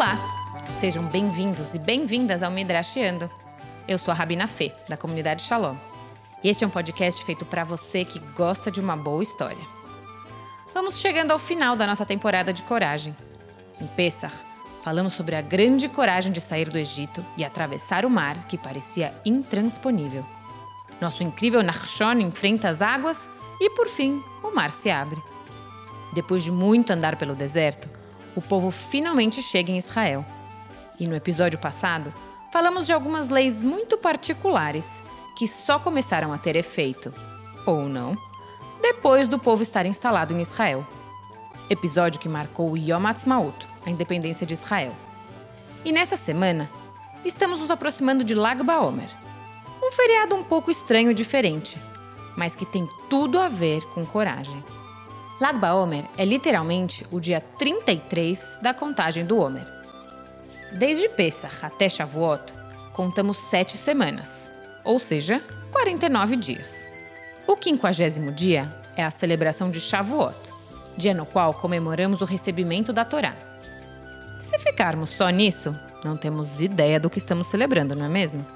Olá! Sejam bem-vindos e bem-vindas ao Midrashiando. Eu sou a Rabina Fê, da comunidade Shalom. E este é um podcast feito para você que gosta de uma boa história. Vamos chegando ao final da nossa temporada de coragem. Em Pessah, falamos sobre a grande coragem de sair do Egito e atravessar o mar que parecia intransponível. Nosso incrível Nachshon enfrenta as águas e, por fim, o mar se abre. Depois de muito andar pelo deserto, o povo finalmente chega em Israel. E no episódio passado, falamos de algumas leis muito particulares que só começaram a ter efeito, ou não, depois do povo estar instalado em Israel. Episódio que marcou o Yom Ha'atzmaut, a independência de Israel. E nessa semana, estamos nos aproximando de Lag BaOmer, um feriado um pouco estranho e diferente, mas que tem tudo a ver com coragem. Lag BaOmer é literalmente o dia 33 da contagem do Homer. Desde Pesach até Shavuot, contamos sete semanas, ou seja, 49 dias. O quinquagésimo dia é a celebração de Shavuot, dia no qual comemoramos o recebimento da Torá. Se ficarmos só nisso, não temos ideia do que estamos celebrando, não é mesmo?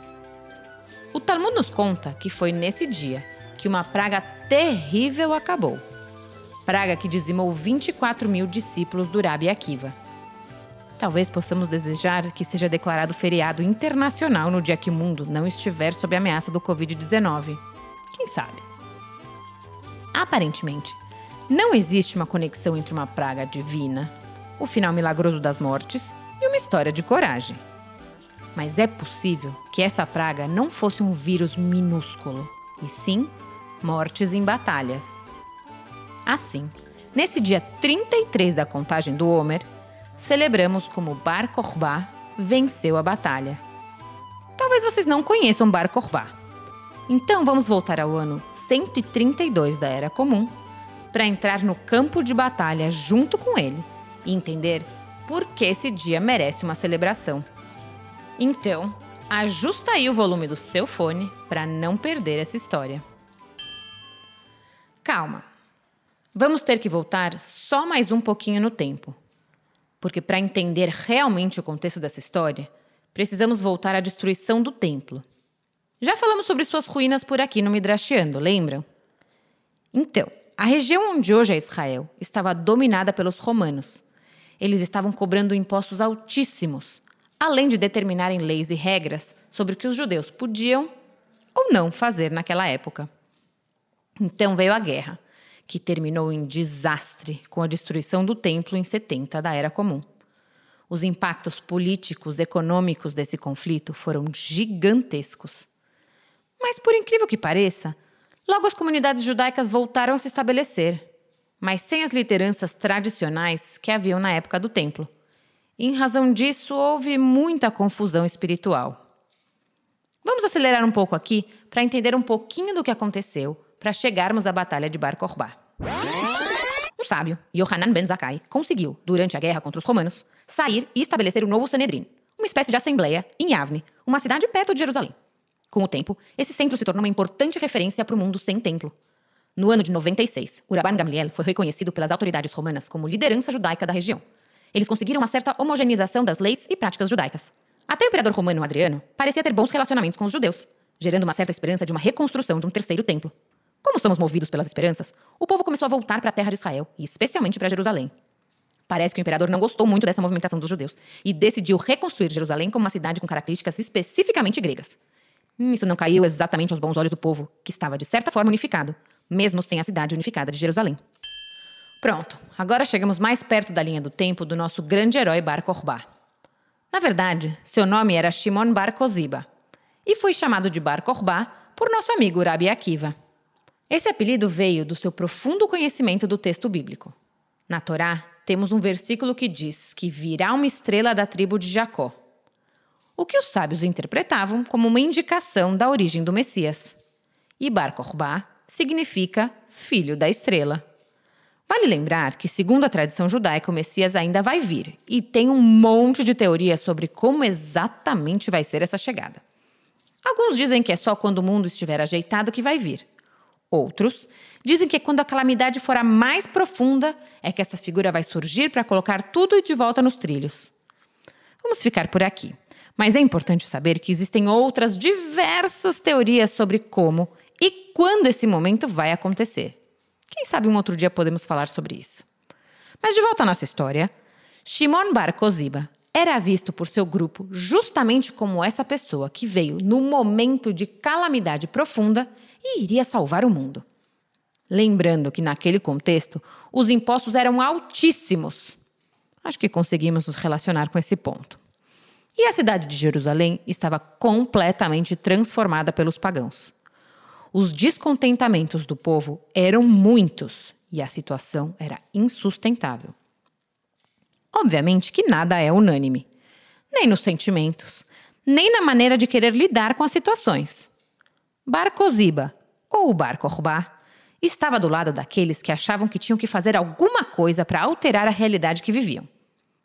O Talmud nos conta que foi nesse dia que uma praga terrível acabou praga que dizimou 24 mil discípulos do Rabi Akiva. Talvez possamos desejar que seja declarado feriado internacional no dia que o mundo não estiver sob ameaça do Covid-19. Quem sabe? Aparentemente, não existe uma conexão entre uma praga divina, o final milagroso das mortes e uma história de coragem. Mas é possível que essa praga não fosse um vírus minúsculo, e sim mortes em batalhas Assim, nesse dia 33 da contagem do Homer, celebramos como Bar Kokhba venceu a batalha. Talvez vocês não conheçam Bar Kokhba. Então vamos voltar ao ano 132 da Era Comum para entrar no campo de batalha junto com ele e entender por que esse dia merece uma celebração. Então, ajusta aí o volume do seu fone para não perder essa história. Calma, Vamos ter que voltar só mais um pouquinho no tempo. Porque para entender realmente o contexto dessa história, precisamos voltar à destruição do templo. Já falamos sobre suas ruínas por aqui no Midrashiando, lembram? Então, a região onde hoje é Israel estava dominada pelos romanos. Eles estavam cobrando impostos altíssimos, além de determinarem leis e regras sobre o que os judeus podiam ou não fazer naquela época. Então veio a guerra que terminou em desastre com a destruição do templo em 70 da Era Comum. Os impactos políticos, econômicos desse conflito foram gigantescos. Mas, por incrível que pareça, logo as comunidades judaicas voltaram a se estabelecer, mas sem as lideranças tradicionais que haviam na época do templo. em razão disso, houve muita confusão espiritual. Vamos acelerar um pouco aqui para entender um pouquinho do que aconteceu para chegarmos à Batalha de Bar Kokhba. Um sábio, Yohanan ben Zakkai, conseguiu, durante a guerra contra os romanos, sair e estabelecer o novo Sanedrin, uma espécie de assembleia em Yavne, uma cidade perto de Jerusalém. Com o tempo, esse centro se tornou uma importante referência para o mundo sem templo. No ano de 96, Uraban Gamliel foi reconhecido pelas autoridades romanas como liderança judaica da região. Eles conseguiram uma certa homogeneização das leis e práticas judaicas. Até o imperador romano Adriano parecia ter bons relacionamentos com os judeus, gerando uma certa esperança de uma reconstrução de um terceiro templo. Como somos movidos pelas esperanças, o povo começou a voltar para a terra de Israel, e especialmente para Jerusalém. Parece que o imperador não gostou muito dessa movimentação dos judeus e decidiu reconstruir Jerusalém como uma cidade com características especificamente gregas. Isso não caiu exatamente aos bons olhos do povo, que estava de certa forma unificado, mesmo sem a cidade unificada de Jerusalém. Pronto, agora chegamos mais perto da linha do tempo do nosso grande herói Bar Kokhba. Na verdade, seu nome era Shimon Bar Koziba e foi chamado de Bar Kokhba por nosso amigo Rabi Akiva. Esse apelido veio do seu profundo conhecimento do texto bíblico. Na Torá, temos um versículo que diz que virá uma estrela da tribo de Jacó, o que os sábios interpretavam como uma indicação da origem do Messias. E Bar Kokhba significa filho da estrela. Vale lembrar que, segundo a tradição judaica, o Messias ainda vai vir e tem um monte de teorias sobre como exatamente vai ser essa chegada. Alguns dizem que é só quando o mundo estiver ajeitado que vai vir. Outros dizem que quando a calamidade for a mais profunda, é que essa figura vai surgir para colocar tudo de volta nos trilhos. Vamos ficar por aqui. Mas é importante saber que existem outras diversas teorias sobre como e quando esse momento vai acontecer. Quem sabe um outro dia podemos falar sobre isso. Mas de volta à nossa história, Shimon Bar Koziba era visto por seu grupo justamente como essa pessoa que veio no momento de calamidade profunda e iria salvar o mundo. Lembrando que naquele contexto os impostos eram altíssimos. Acho que conseguimos nos relacionar com esse ponto. E a cidade de Jerusalém estava completamente transformada pelos pagãos. Os descontentamentos do povo eram muitos e a situação era insustentável. Obviamente que nada é unânime, nem nos sentimentos, nem na maneira de querer lidar com as situações. Bar Koziba, ou Bar Korbá, estava do lado daqueles que achavam que tinham que fazer alguma coisa para alterar a realidade que viviam.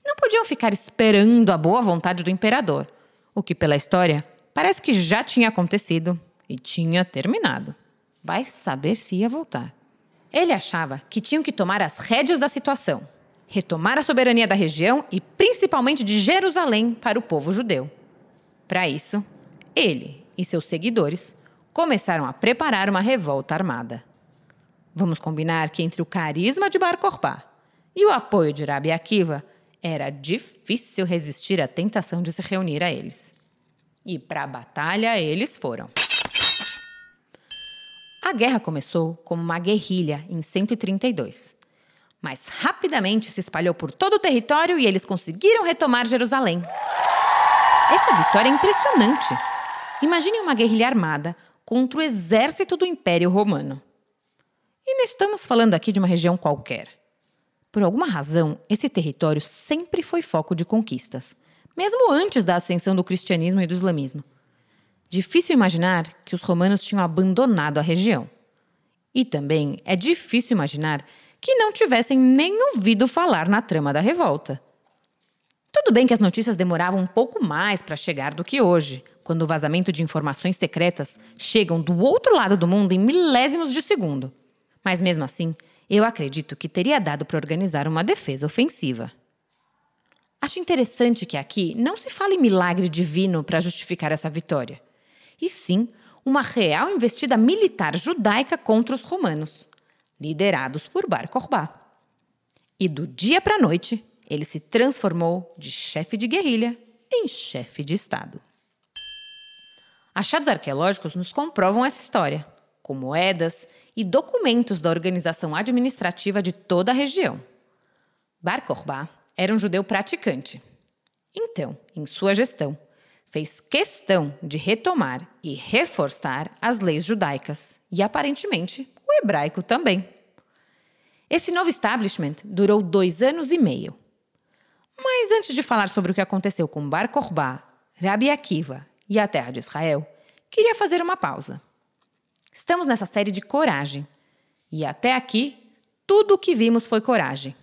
Não podiam ficar esperando a boa vontade do imperador, o que, pela história, parece que já tinha acontecido e tinha terminado. Vai saber se ia voltar. Ele achava que tinham que tomar as rédeas da situação, retomar a soberania da região e principalmente de Jerusalém para o povo judeu. Para isso, ele e seus seguidores começaram a preparar uma revolta armada. Vamos combinar que entre o carisma de Bar Kokhba e o apoio de Rabi Akiva, era difícil resistir à tentação de se reunir a eles. E para a batalha eles foram. A guerra começou como uma guerrilha em 132, mas rapidamente se espalhou por todo o território e eles conseguiram retomar Jerusalém. Essa vitória é impressionante. Imagine uma guerrilha armada contra o exército do Império Romano. E não estamos falando aqui de uma região qualquer. Por alguma razão, esse território sempre foi foco de conquistas, mesmo antes da ascensão do cristianismo e do islamismo. Difícil imaginar que os romanos tinham abandonado a região. E também é difícil imaginar que não tivessem nem ouvido falar na trama da revolta. Tudo bem que as notícias demoravam um pouco mais para chegar do que hoje, quando o vazamento de informações secretas chegam do outro lado do mundo em milésimos de segundo. Mas mesmo assim, eu acredito que teria dado para organizar uma defesa ofensiva. Acho interessante que aqui não se fale milagre divino para justificar essa vitória, e sim uma real investida militar judaica contra os romanos, liderados por Bar Kokhba. E do dia para a noite, ele se transformou de chefe de guerrilha em chefe de Estado. Achados arqueológicos nos comprovam essa história, com moedas e documentos da organização administrativa de toda a região. Bar Kokhba era um judeu praticante. Então, em sua gestão, fez questão de retomar e reforçar as leis judaicas e, aparentemente, o hebraico também. Esse novo establishment durou dois anos e meio. Mas antes de falar sobre o que aconteceu com Bar Kokhba, Rabi Akiva e a terra de Israel, queria fazer uma pausa. Estamos nessa série de coragem. E até aqui, tudo o que vimos foi coragem.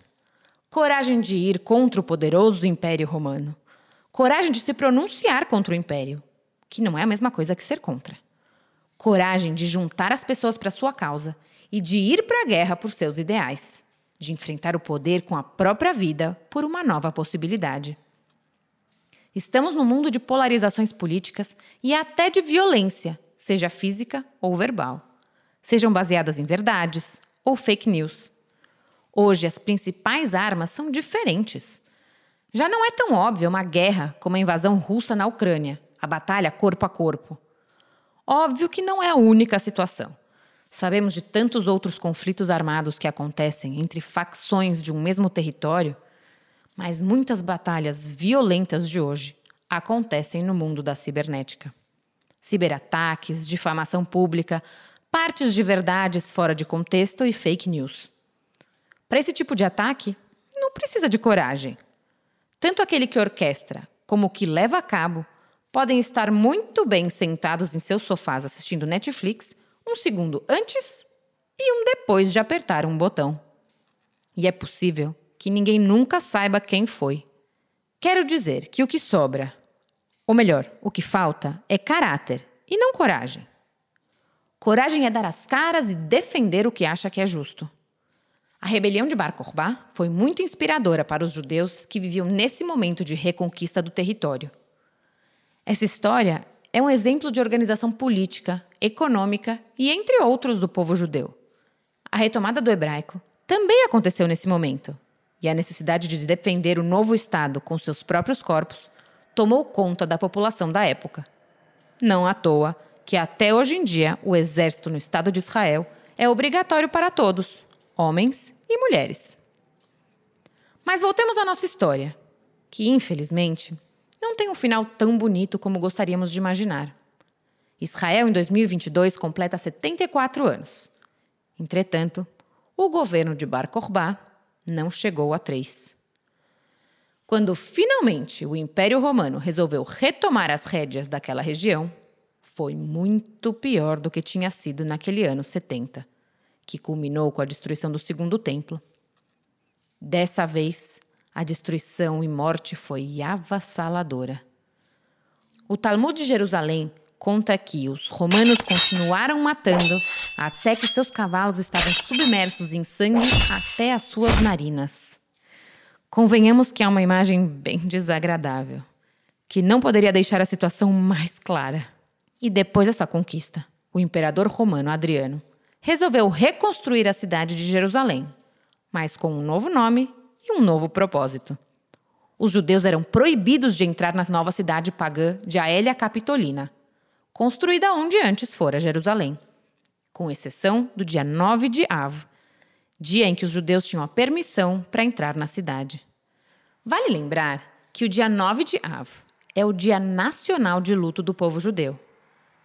Coragem de ir contra o poderoso Império Romano. Coragem de se pronunciar contra o Império, que não é a mesma coisa que ser contra. Coragem de juntar as pessoas para sua causa e de ir para a guerra por seus ideais. De enfrentar o poder com a própria vida por uma nova possibilidade. Estamos no mundo de polarizações políticas e até de violência seja física ou verbal, sejam baseadas em verdades ou fake news. Hoje, as principais armas são diferentes. Já não é tão óbvia uma guerra como a invasão russa na Ucrânia, a batalha corpo a corpo. Óbvio que não é a única situação. Sabemos de tantos outros conflitos armados que acontecem entre facções de um mesmo território, mas muitas batalhas violentas de hoje acontecem no mundo da cibernética ciberataques, difamação pública, partes de verdades fora de contexto e fake news. Para esse tipo de ataque, não precisa de coragem. Tanto aquele que orquestra como o que leva a cabo podem estar muito bem sentados em seus sofás assistindo Netflix um segundo antes e um depois de apertar um botão. E é possível que ninguém nunca saiba quem foi. Quero dizer que o que sobra ou melhor, o que falta é caráter e não coragem. Coragem é dar as caras e defender o que acha que é justo. A rebelião de Bar Kokhba foi muito inspiradora para os judeus que viviam nesse momento de reconquista do território. Essa história é um exemplo de organização política, econômica e entre outros do povo judeu. A retomada do hebraico também aconteceu nesse momento, e a necessidade de defender o novo Estado com seus próprios corpos tomou conta da população da época. Não à toa que até hoje em dia o exército no Estado de Israel é obrigatório para todos, homens e mulheres. Mas voltemos à nossa história, que infelizmente não tem um final tão bonito como gostaríamos de imaginar. Israel, em 2022, completa 74 anos. Entretanto, o governo de Bar Kokhba não chegou a três. Quando finalmente o Império Romano resolveu retomar as rédeas daquela região, foi muito pior do que tinha sido naquele ano 70, que culminou com a destruição do Segundo Templo. Dessa vez, a destruição e morte foi avassaladora. O Talmud de Jerusalém conta que os romanos continuaram matando até que seus cavalos estavam submersos em sangue até as suas narinas. Convenhamos que é uma imagem bem desagradável, que não poderia deixar a situação mais clara. E depois dessa conquista, o imperador romano Adriano resolveu reconstruir a cidade de Jerusalém, mas com um novo nome e um novo propósito. Os judeus eram proibidos de entrar na nova cidade pagã de Aélia Capitolina, construída onde antes fora Jerusalém, com exceção do dia 9 de Av, dia em que os judeus tinham a permissão para entrar na cidade. Vale lembrar que o dia 9 de Av é o dia nacional de luto do povo judeu,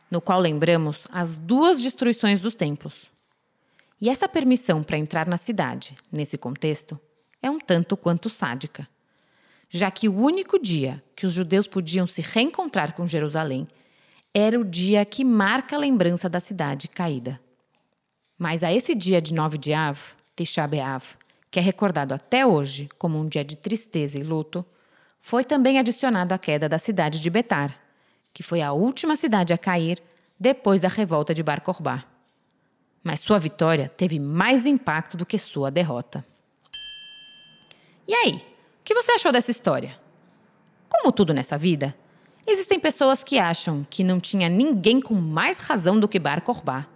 no qual lembramos as duas destruições dos templos. E essa permissão para entrar na cidade, nesse contexto, é um tanto quanto sádica, já que o único dia que os judeus podiam se reencontrar com Jerusalém era o dia que marca a lembrança da cidade caída. Mas a esse dia de 9 de Av, Tisha B'Av, que é recordado até hoje como um dia de tristeza e luto, foi também adicionado a queda da cidade de Betar, que foi a última cidade a cair depois da revolta de Bar Kokhba. Mas sua vitória teve mais impacto do que sua derrota. E aí, o que você achou dessa história? Como tudo nessa vida, Existem pessoas que acham que não tinha ninguém com mais razão do que Bar Kokhba.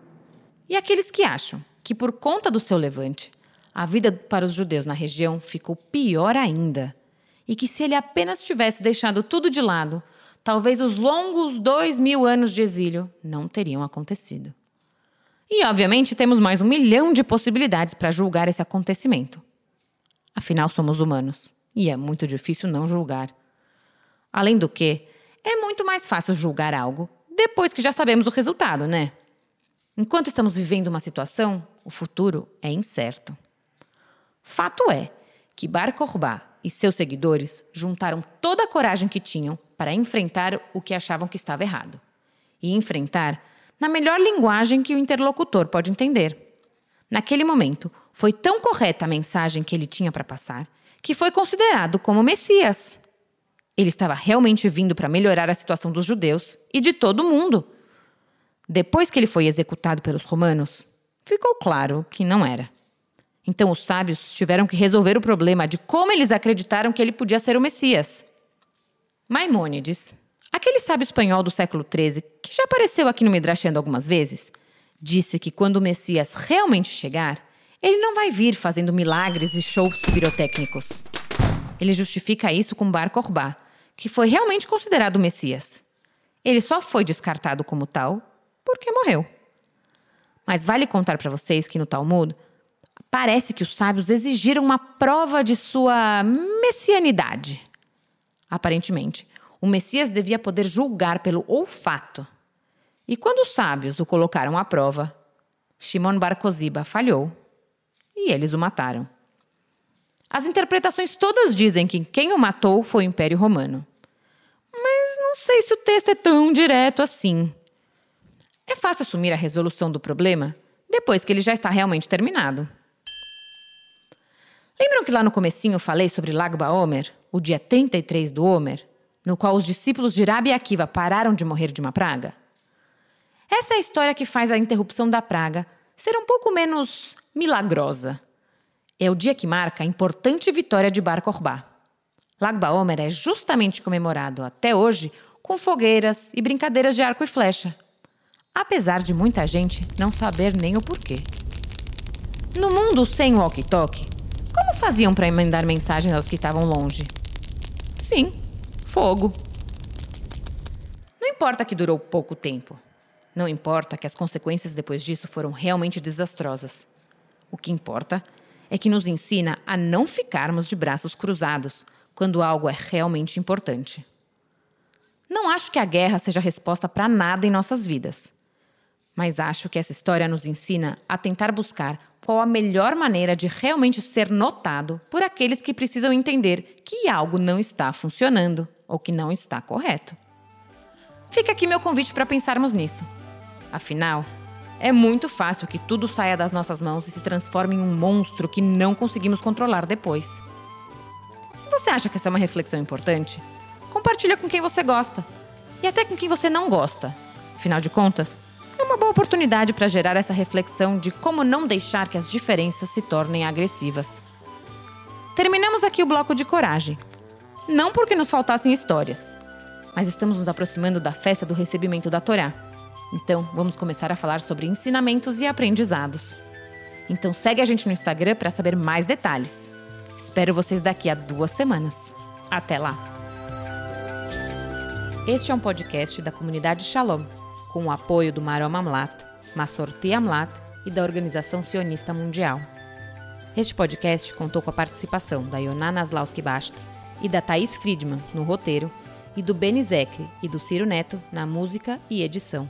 E aqueles que acham que, por conta do seu levante, a vida para os judeus na região ficou pior ainda. E que, se ele apenas tivesse deixado tudo de lado, talvez os longos dois mil anos de exílio não teriam acontecido. E, obviamente, temos mais um milhão de possibilidades para julgar esse acontecimento. Afinal, somos humanos e é muito difícil não julgar. Além do que, é muito mais fácil julgar algo depois que já sabemos o resultado, né? Enquanto estamos vivendo uma situação, o futuro é incerto. Fato é que Bar Kokhba e seus seguidores juntaram toda a coragem que tinham para enfrentar o que achavam que estava errado. E enfrentar na melhor linguagem que o interlocutor pode entender. Naquele momento, foi tão correta a mensagem que ele tinha para passar que foi considerado como Messias. Ele estava realmente vindo para melhorar a situação dos judeus e de todo o mundo. Depois que ele foi executado pelos romanos, ficou claro que não era. Então os sábios tiveram que resolver o problema de como eles acreditaram que ele podia ser o Messias. Maimônides, aquele sábio espanhol do século XIII, que já apareceu aqui no Midrashendo algumas vezes, disse que quando o Messias realmente chegar, ele não vai vir fazendo milagres e shows pirotécnicos. Ele justifica isso com Bar Kokhba, que foi realmente considerado o Messias. Ele só foi descartado como tal porque morreu. Mas vale contar para vocês que no Talmud parece que os sábios exigiram uma prova de sua messianidade. Aparentemente, o Messias devia poder julgar pelo olfato. E quando os sábios o colocaram à prova, Shimon Bar Koziba falhou e eles o mataram. As interpretações todas dizem que quem o matou foi o Império Romano. Mas não sei se o texto é tão direto assim. É fácil assumir a resolução do problema depois que ele já está realmente terminado. Lembram que lá no comecinho eu falei sobre Lagba Omer, o dia 33 do Omer, no qual os discípulos de Rabi Akiva pararam de morrer de uma praga? Essa é a história que faz a interrupção da praga ser um pouco menos milagrosa É o dia que marca a importante vitória de Bar Kokhba. Lag BaOmer é justamente comemorado até hoje com fogueiras e brincadeiras de arco e flecha, apesar de muita gente não saber nem o porquê. No mundo sem walkie-talkie, como faziam para emendar mensagens aos que estavam longe? Sim, fogo. Não importa que durou pouco tempo. Não importa que as consequências depois disso foram realmente desastrosas. O que importa é que nos ensina a não ficarmos de braços cruzados quando algo é realmente importante. Não acho que a guerra seja resposta para nada em nossas vidas. Mas acho que essa história nos ensina a tentar buscar qual a melhor maneira de realmente ser notado por aqueles que precisam entender que algo não está funcionando ou que não está correto. Fica aqui meu convite para pensarmos nisso. Afinal, é muito fácil que tudo saia das nossas mãos e se transforme em um monstro que não conseguimos controlar depois. Se você acha que essa é uma reflexão importante, compartilha com quem você gosta e até com quem você não gosta. Afinal de contas, é uma boa oportunidade para gerar essa reflexão de como não deixar que as diferenças se tornem agressivas. Terminamos aqui o bloco de coragem. Não porque nos faltassem histórias, mas estamos nos aproximando da festa do recebimento da Torá. Então, vamos começar a falar sobre ensinamentos e aprendizados. Então, segue a gente no Instagram para saber mais detalhes. Espero vocês daqui a duas semanas. Até lá! Este é um podcast da comunidade Shalom com o apoio do Marom Amlat, Massorti Amlat e da Organização Sionista Mundial. Este podcast contou com a participação da Yonah Naslauski Basta e da Thaís Friedman no roteiro e do Beni Zecri e do Ciro Neto na música e edição.